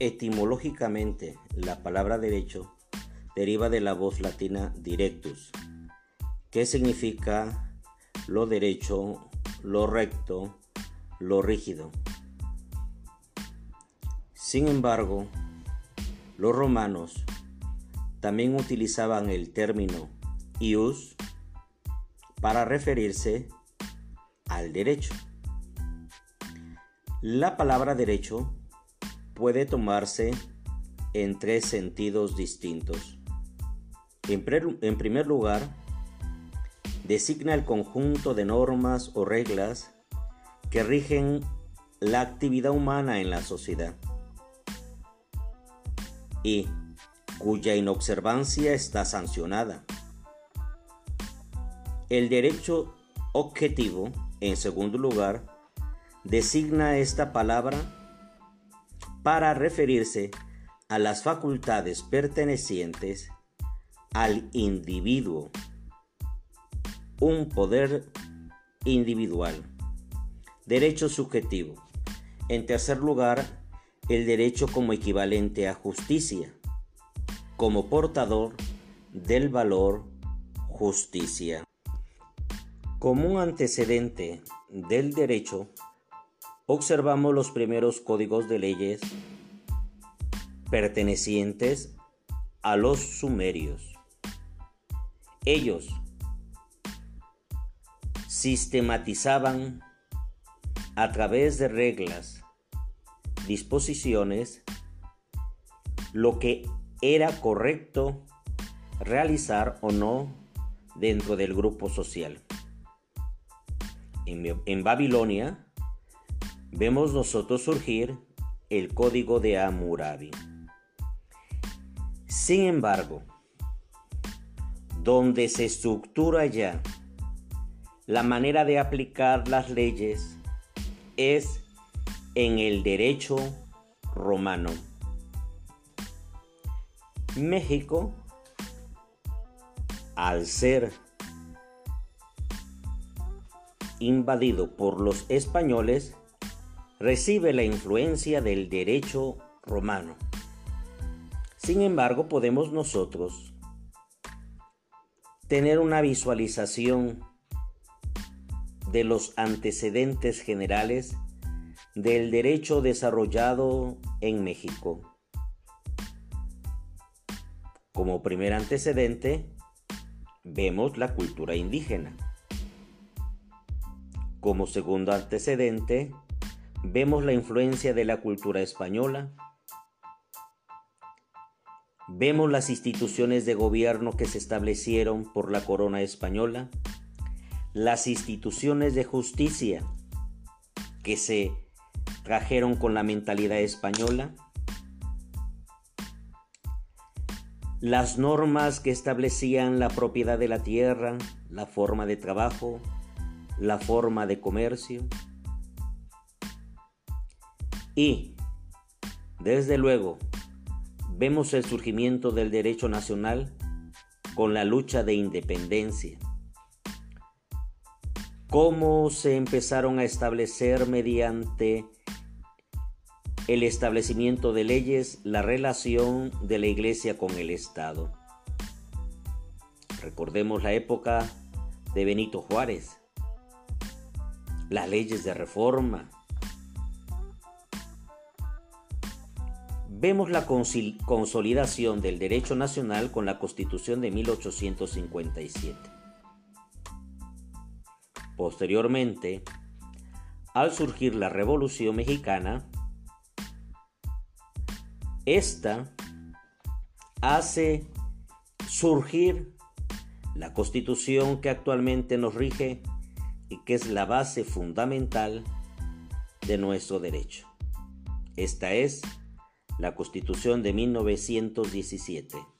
Etimológicamente, la palabra derecho deriva de la voz latina directus, que significa lo derecho, lo recto, lo rígido. Sin embargo, los romanos también utilizaban el término ius para referirse al derecho. La palabra derecho puede tomarse en tres sentidos distintos. En, primer lugar, designa el conjunto de normas o reglas que rigen la actividad humana en la sociedad y cuya inobservancia está sancionada. El derecho objetivo, en segundo lugar, designa esta palabra para referirse a las facultades pertenecientes al individuo, un poder individual, derecho subjetivo. En tercer lugar, el derecho como equivalente a justicia, como portador del valor justicia. Como un antecedente del derecho, observamos los primeros códigos de leyes pertenecientes a los sumerios. Ellos sistematizaban a través de reglas, disposiciones, lo que era correcto realizar o no dentro del grupo social. En, Babilonia, vemos nosotros surgir el código de Hammurabi. Sin embargo, donde se estructura ya la manera de aplicar las leyes es en el derecho romano. México, al ser invadido por los españoles, recibe la influencia del derecho romano. Sin embargo, podemos nosotros tener una visualización de los antecedentes generales del derecho desarrollado en México. Como primer antecedente, vemos la cultura indígena. Como segundo antecedente, vemos la influencia de la cultura española, vemos las instituciones de gobierno que se establecieron por la corona española, las instituciones de justicia que se trajeron con la mentalidad española, las normas que establecían la propiedad de la tierra, la forma de trabajo, la forma de comercio, y, desde luego, vemos el surgimiento del derecho nacional con la lucha de independencia. Cómo se empezaron a establecer mediante el establecimiento de leyes la relación de la iglesia con el Estado. Recordemos la época de Benito Juárez, las leyes de reforma, vemos la consolidación del derecho nacional con la Constitución de 1857. Posteriormente, al surgir la Revolución Mexicana, esta hace surgir la constitución que actualmente nos rige y que es la base fundamental de nuestro derecho. Esta es la Constitución de 1917.